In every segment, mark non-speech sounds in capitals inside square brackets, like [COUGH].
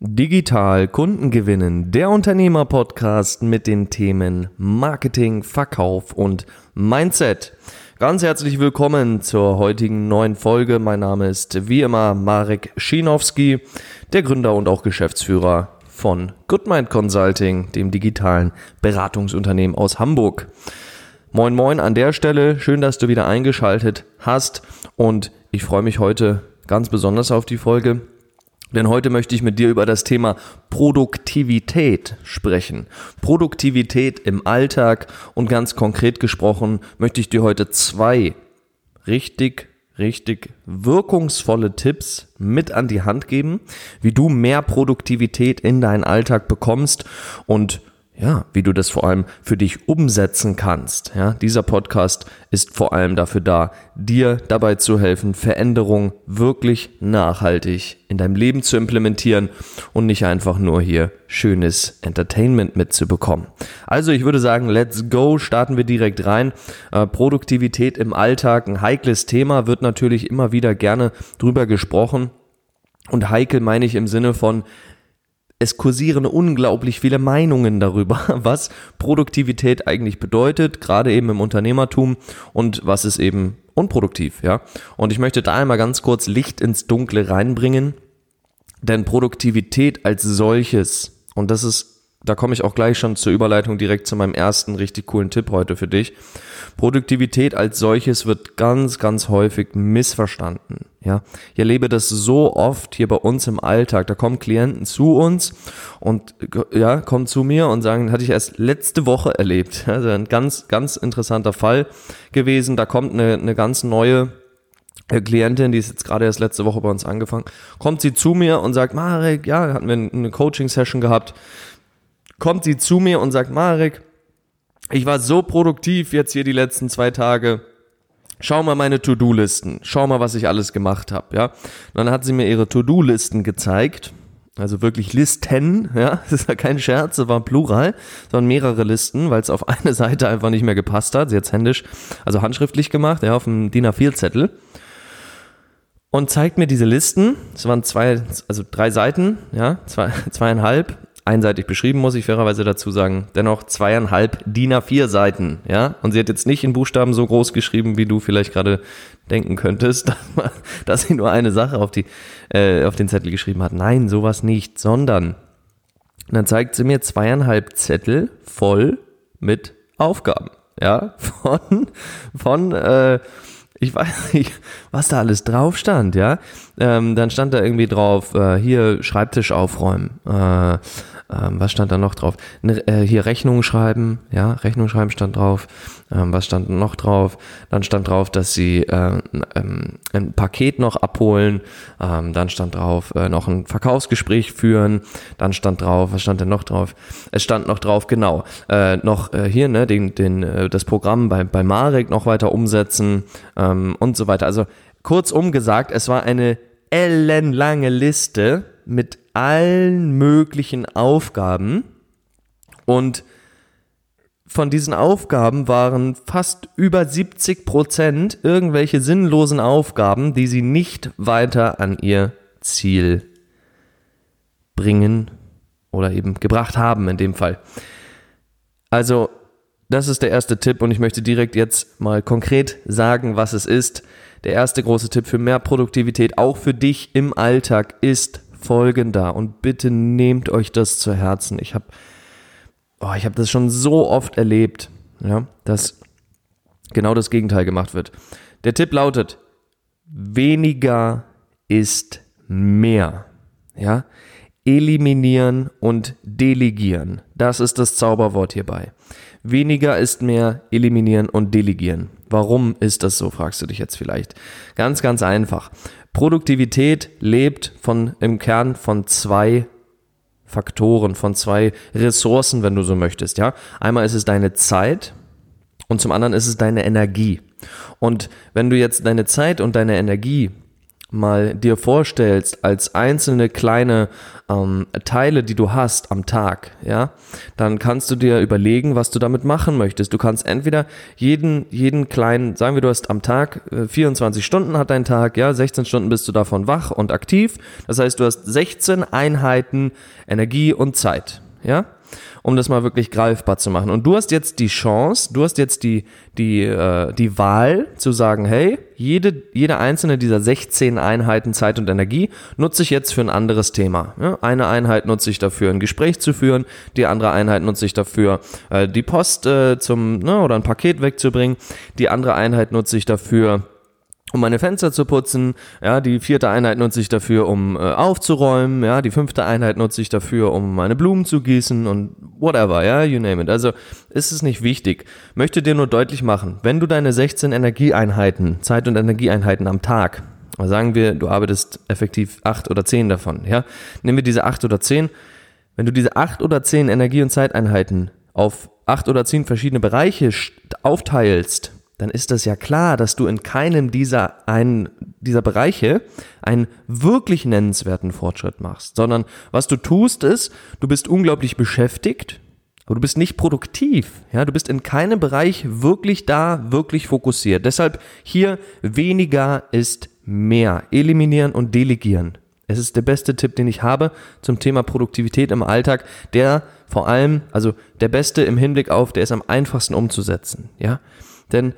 Digital Kunden gewinnen, der Unternehmer-Podcast mit den Themen Marketing, Verkauf und Mindset. Ganz herzlich willkommen zur heutigen neuen Folge. Mein Name ist wie immer Marek Schinowski, der Gründer und auch Geschäftsführer von Goodmind Consulting, dem digitalen Beratungsunternehmen aus Hamburg. Moin moin an der Stelle, schön, dass du wieder eingeschaltet hast und ich freue mich heute ganz besonders auf die Folge denn heute möchte ich mit dir über das Thema Produktivität sprechen. Produktivität im Alltag und ganz konkret gesprochen möchte ich dir heute zwei richtig, richtig wirkungsvolle Tipps mit an die Hand geben, wie du mehr Produktivität in deinen Alltag bekommst und ja, wie du das vor allem für dich umsetzen kannst. Ja, dieser Podcast ist vor allem dafür da, dir dabei zu helfen, Veränderung wirklich nachhaltig in deinem Leben zu implementieren und nicht einfach nur hier schönes Entertainment mitzubekommen. Also ich würde sagen, let's go, starten wir direkt rein. Äh, Produktivität im Alltag, ein heikles Thema, wird natürlich immer wieder gerne drüber gesprochen. Und heikel meine ich im Sinne von, es kursieren unglaublich viele Meinungen darüber, [LAUGHS] was Produktivität eigentlich bedeutet, gerade eben im Unternehmertum und was ist eben unproduktiv, ja. Und ich möchte da einmal ganz kurz Licht ins Dunkle reinbringen, denn Produktivität als solches, und das ist da komme ich auch gleich schon zur Überleitung direkt zu meinem ersten richtig coolen Tipp heute für dich. Produktivität als solches wird ganz, ganz häufig missverstanden. Ja, ich erlebe das so oft hier bei uns im Alltag. Da kommen Klienten zu uns und ja, kommen zu mir und sagen, hatte ich erst letzte Woche erlebt. [LAUGHS] Also ein ganz, ganz interessanter Fall gewesen. Da kommt eine, eine ganz neue äh, Klientin, die ist jetzt gerade erst letzte Woche bei uns angefangen, kommt sie zu mir und sagt, Marek, ja, hatten wir eine Coaching-Session gehabt kommt sie zu mir und sagt, Marek, ich war so produktiv jetzt hier die letzten zwei Tage. Schau mal meine To-Do-Listen. Schau mal, was ich alles gemacht habe, ja. Und dann hat sie mir ihre To-Do-Listen gezeigt. Also wirklich Listen, ja, [LAUGHS] das ist ja kein Scherz, das war Plural, sondern mehrere Listen, weil es auf [LAUGHS] eine Seite einfach nicht mehr gepasst hat. Sie hat es händisch, also handschriftlich gemacht, ja, auf dem DIN A4-Zettel. Und zeigt mir diese Listen. Es waren zwei, also drei Seiten, ja, zwei, [LAUGHS] zweieinhalb einseitig beschrieben, muss ich fairerweise dazu sagen. Dennoch zweieinhalb DIN A4 Seiten, ja. Und sie hat jetzt nicht in Buchstaben so groß geschrieben, wie du vielleicht gerade denken könntest, [LAUGHS] dass, sie nur eine Sache auf, die, äh, auf den Zettel geschrieben hat. Nein, sowas nicht, sondern dann zeigt sie mir zweieinhalb Zettel voll mit Aufgaben, ja, [LAUGHS] von, von, äh, ich weiß nicht, was da alles drauf stand, ja. Ähm, dann stand da irgendwie drauf, äh, hier Schreibtisch aufräumen, äh, ähm, was stand da noch drauf? Ne, äh, hier Rechnung schreiben, ja, Rechnung schreiben stand drauf. Ähm, was stand noch drauf? Dann stand drauf, dass sie äh, ähm, ein Paket noch abholen. Ähm, dann stand drauf, äh, noch ein Verkaufsgespräch führen. Dann stand drauf, was stand denn noch drauf? Es stand noch drauf, genau, äh, noch äh, hier, ne, den, den, äh, das Programm bei, bei Marek noch weiter umsetzen ähm, und so weiter. Also kurzum gesagt, es war eine ellenlange Liste mit allen möglichen Aufgaben und von diesen Aufgaben waren fast über 70 Prozent irgendwelche sinnlosen Aufgaben, die sie nicht weiter an ihr Ziel bringen oder eben gebracht haben in dem Fall. Also, das ist der erste Tipp und ich möchte direkt jetzt mal konkret sagen, was es ist. Der erste große Tipp für mehr Produktivität, auch für dich im Alltag, ist folgender und bitte nehmt euch das zu Herzen. Ich habe oh, ich das schon so oft erlebt, ja, dass genau das Gegenteil gemacht wird. Der Tipp lautet: weniger ist mehr. Ja? Eliminieren und delegieren. Das ist das Zauberwort hierbei. Weniger ist mehr, eliminieren und delegieren. Warum ist das so, fragst du dich jetzt vielleicht. Ganz, ganz einfach. Produktivität lebt von, im Kern von zwei Faktoren, von zwei Ressourcen, wenn du so möchtest, ja. Einmal ist es deine Zeit und zum anderen ist es deine Energie. Und wenn du jetzt deine Zeit und deine Energie mal dir vorstellst als einzelne kleine ähm, Teile, die du hast am Tag, ja, dann kannst du dir überlegen, was du damit machen möchtest. Du kannst entweder jeden, jeden kleinen, sagen wir, du hast am Tag äh, 24 Stunden hat dein Tag, ja, 16 Stunden bist du davon wach und aktiv. Das heißt, du hast 16 Einheiten Energie und Zeit, ja um das mal wirklich greifbar zu machen. Und du hast jetzt die Chance, du hast jetzt die, die, äh, die Wahl zu sagen, hey, jede, jede einzelne dieser 16 Einheiten Zeit und Energie nutze ich jetzt für ein anderes Thema. Ja, eine Einheit nutze ich dafür, ein Gespräch zu führen, die andere Einheit nutze ich dafür, äh, die Post äh, zum, ne, oder ein Paket wegzubringen, die andere Einheit nutze ich dafür, um meine Fenster zu putzen. Ja, die vierte Einheit nutze ich dafür, um äh, aufzuräumen. Ja, die fünfte Einheit nutze ich dafür, um meine Blumen zu gießen und whatever. Ja, you name it. Also ist es nicht wichtig. Möchte dir nur deutlich machen, wenn du deine 16 Energieeinheiten, Zeit- und Energieeinheiten am Tag, sagen wir, du arbeitest effektiv acht oder zehn davon. Ja, nehmen wir diese acht oder zehn. Wenn du diese acht oder zehn Energie- und Zeiteinheiten auf acht oder zehn verschiedene Bereiche aufteilst, dann ist das ja klar, dass du in keinem dieser, einen, dieser Bereiche einen wirklich nennenswerten Fortschritt machst, sondern was du tust ist, du bist unglaublich beschäftigt, aber du bist nicht produktiv. Ja, du bist in keinem Bereich wirklich da, wirklich fokussiert. Deshalb hier weniger ist mehr. Eliminieren und delegieren. Es ist der beste Tipp, den ich habe zum Thema Produktivität im Alltag, der vor allem, also der beste im Hinblick auf, der ist am einfachsten umzusetzen. Ja, denn,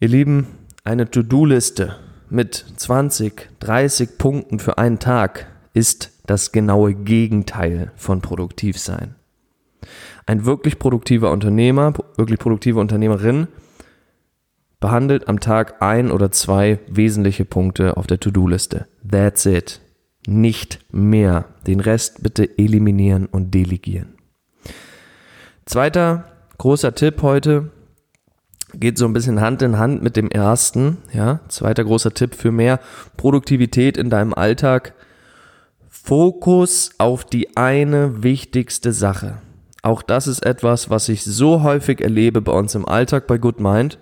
ihr Lieben, eine To-Do-Liste mit 20, 30 Punkten für einen Tag ist das genaue Gegenteil von produktiv sein. Ein wirklich produktiver Unternehmer, wirklich produktive Unternehmerin behandelt am Tag ein oder zwei wesentliche Punkte auf der To-Do-Liste. That's it. Nicht mehr. Den Rest bitte eliminieren und delegieren. Zweiter großer Tipp heute, geht so ein bisschen Hand in Hand mit dem ersten. Ja, zweiter großer Tipp für mehr Produktivität in deinem Alltag. Fokus auf die eine wichtigste Sache. Auch das ist etwas, was ich so häufig erlebe bei uns im Alltag bei Good Mind,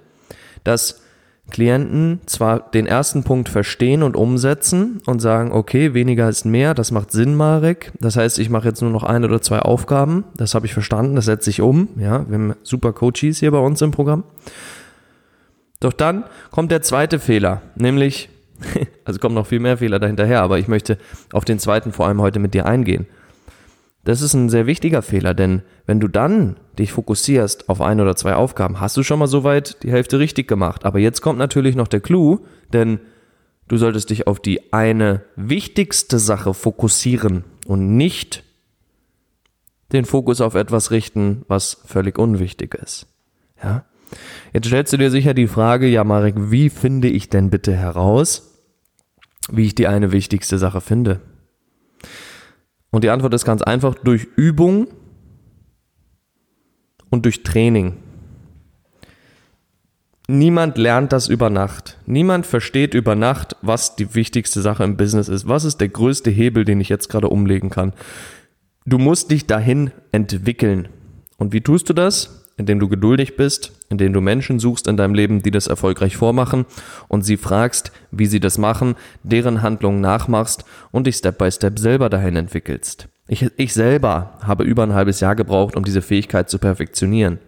dass Klienten zwar den ersten Punkt verstehen und umsetzen und sagen, okay, weniger ist mehr, das macht Sinn, Marek. Das heißt, ich mache jetzt nur noch ein oder zwei Aufgaben. Das habe ich verstanden, das setze ich um. Ja, wir haben super Coaches hier bei uns im Programm. Doch dann kommt der zweite Fehler, nämlich, [LAUGHS] also kommen noch viel mehr Fehler dahinterher, aber ich möchte auf den zweiten vor allem heute mit dir eingehen. Das ist ein sehr wichtiger Fehler, denn wenn du dann dich fokussierst auf ein oder zwei Aufgaben, hast du schon mal soweit die Hälfte richtig gemacht. Aber jetzt kommt natürlich noch der Clou, denn du solltest dich auf die eine wichtigste Sache fokussieren und nicht den Fokus auf etwas richten, was völlig unwichtig ist. Ja? Jetzt stellst du dir sicher die Frage, ja Marek, wie finde ich denn bitte heraus, wie ich die eine wichtigste Sache finde? Und die Antwort ist ganz einfach durch Übung und durch Training. Niemand lernt das über Nacht. Niemand versteht über Nacht, was die wichtigste Sache im Business ist. Was ist der größte Hebel, den ich jetzt gerade umlegen kann? Du musst dich dahin entwickeln. Und wie tust du das? Indem du geduldig bist, indem du Menschen suchst in deinem Leben, die das erfolgreich vormachen und sie fragst, wie sie das machen, deren Handlungen nachmachst und dich Step by Step selber dahin entwickelst. Ich, ich selber habe über ein halbes Jahr gebraucht, um diese Fähigkeit zu perfektionieren.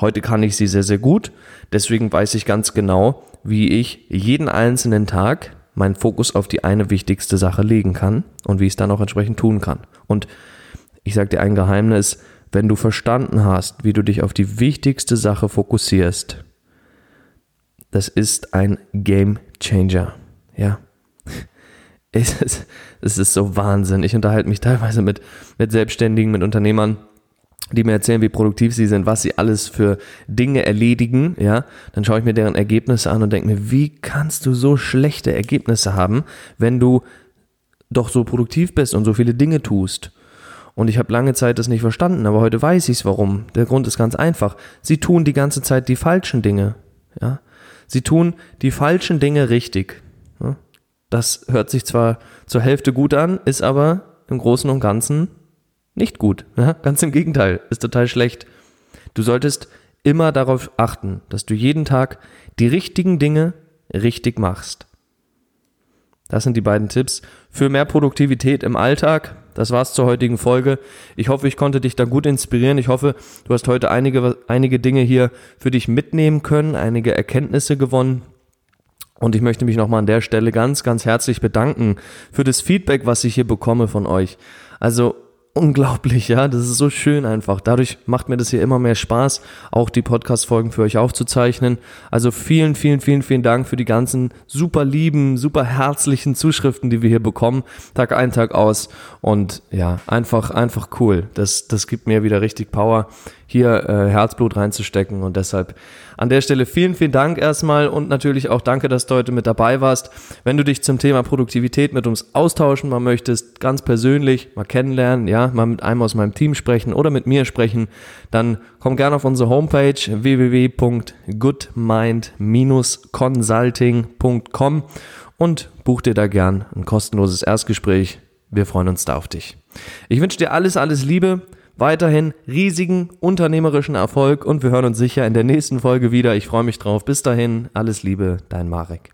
Heute kann ich sie sehr, sehr gut. Deswegen weiß ich ganz genau, wie ich jeden einzelnen Tag meinen Fokus auf die eine wichtigste Sache legen kann und wie ich es dann auch entsprechend tun kann. Und ich sage dir ein Geheimnis, wenn du verstanden hast, wie du dich auf die wichtigste Sache fokussierst, das ist ein Game Changer. Ja. [LAUGHS] Es ist, es ist so Wahnsinn. Ich unterhalte mich teilweise mit, mit Selbstständigen, mit Unternehmern, die mir erzählen, wie produktiv sie sind, was sie alles für Dinge erledigen, ja, dann schaue ich mir deren Ergebnisse an und denke mir, wie kannst du so schlechte Ergebnisse haben, wenn du doch so produktiv bist und so viele Dinge tust? Und ich habe lange Zeit das nicht verstanden, aber heute weiß ich es warum. Der Grund ist ganz einfach. Sie tun die ganze Zeit die falschen Dinge. Ja? Sie tun die falschen Dinge richtig. Ja? Das hört sich zwar zur Hälfte gut an, ist aber im Großen und Ganzen nicht gut. Ja? Ganz im Gegenteil, ist total schlecht. Du solltest immer darauf achten, dass du jeden Tag die richtigen Dinge richtig machst. Das sind die beiden Tipps für mehr Produktivität im Alltag. Das war's zur heutigen Folge. Ich hoffe, ich konnte dich da gut inspirieren. Ich hoffe, du hast heute einige, einige Dinge hier für dich mitnehmen können, einige Erkenntnisse gewonnen. Und ich möchte mich nochmal an der Stelle ganz, ganz herzlich bedanken für das Feedback, was ich hier bekomme von euch. Also unglaublich, ja. Das ist so schön einfach. Dadurch macht mir das hier immer mehr Spaß, auch die Podcast-Folgen für euch aufzuzeichnen. Also vielen, vielen, vielen, vielen Dank für die ganzen super lieben, super herzlichen Zuschriften, die wir hier bekommen, Tag ein, Tag aus. Und ja, einfach, einfach cool. Das, das gibt mir wieder richtig Power, hier äh, Herzblut reinzustecken. Und deshalb an der Stelle vielen, vielen Dank erstmal und natürlich auch danke, dass du heute mit dabei warst. Wenn du dich zum Thema Produktivität mit uns austauschen mal möchtest, ganz persönlich mal kennenlernen, ja, mal mit einem aus meinem Team sprechen oder mit mir sprechen, dann komm gerne auf unsere Homepage www.goodmind-consulting.com und buch dir da gern ein kostenloses Erstgespräch. Wir freuen uns da auf dich. Ich wünsche dir alles, alles Liebe weiterhin riesigen unternehmerischen Erfolg und wir hören uns sicher in der nächsten Folge wieder. Ich freue mich drauf. Bis dahin, alles Liebe, dein Marek.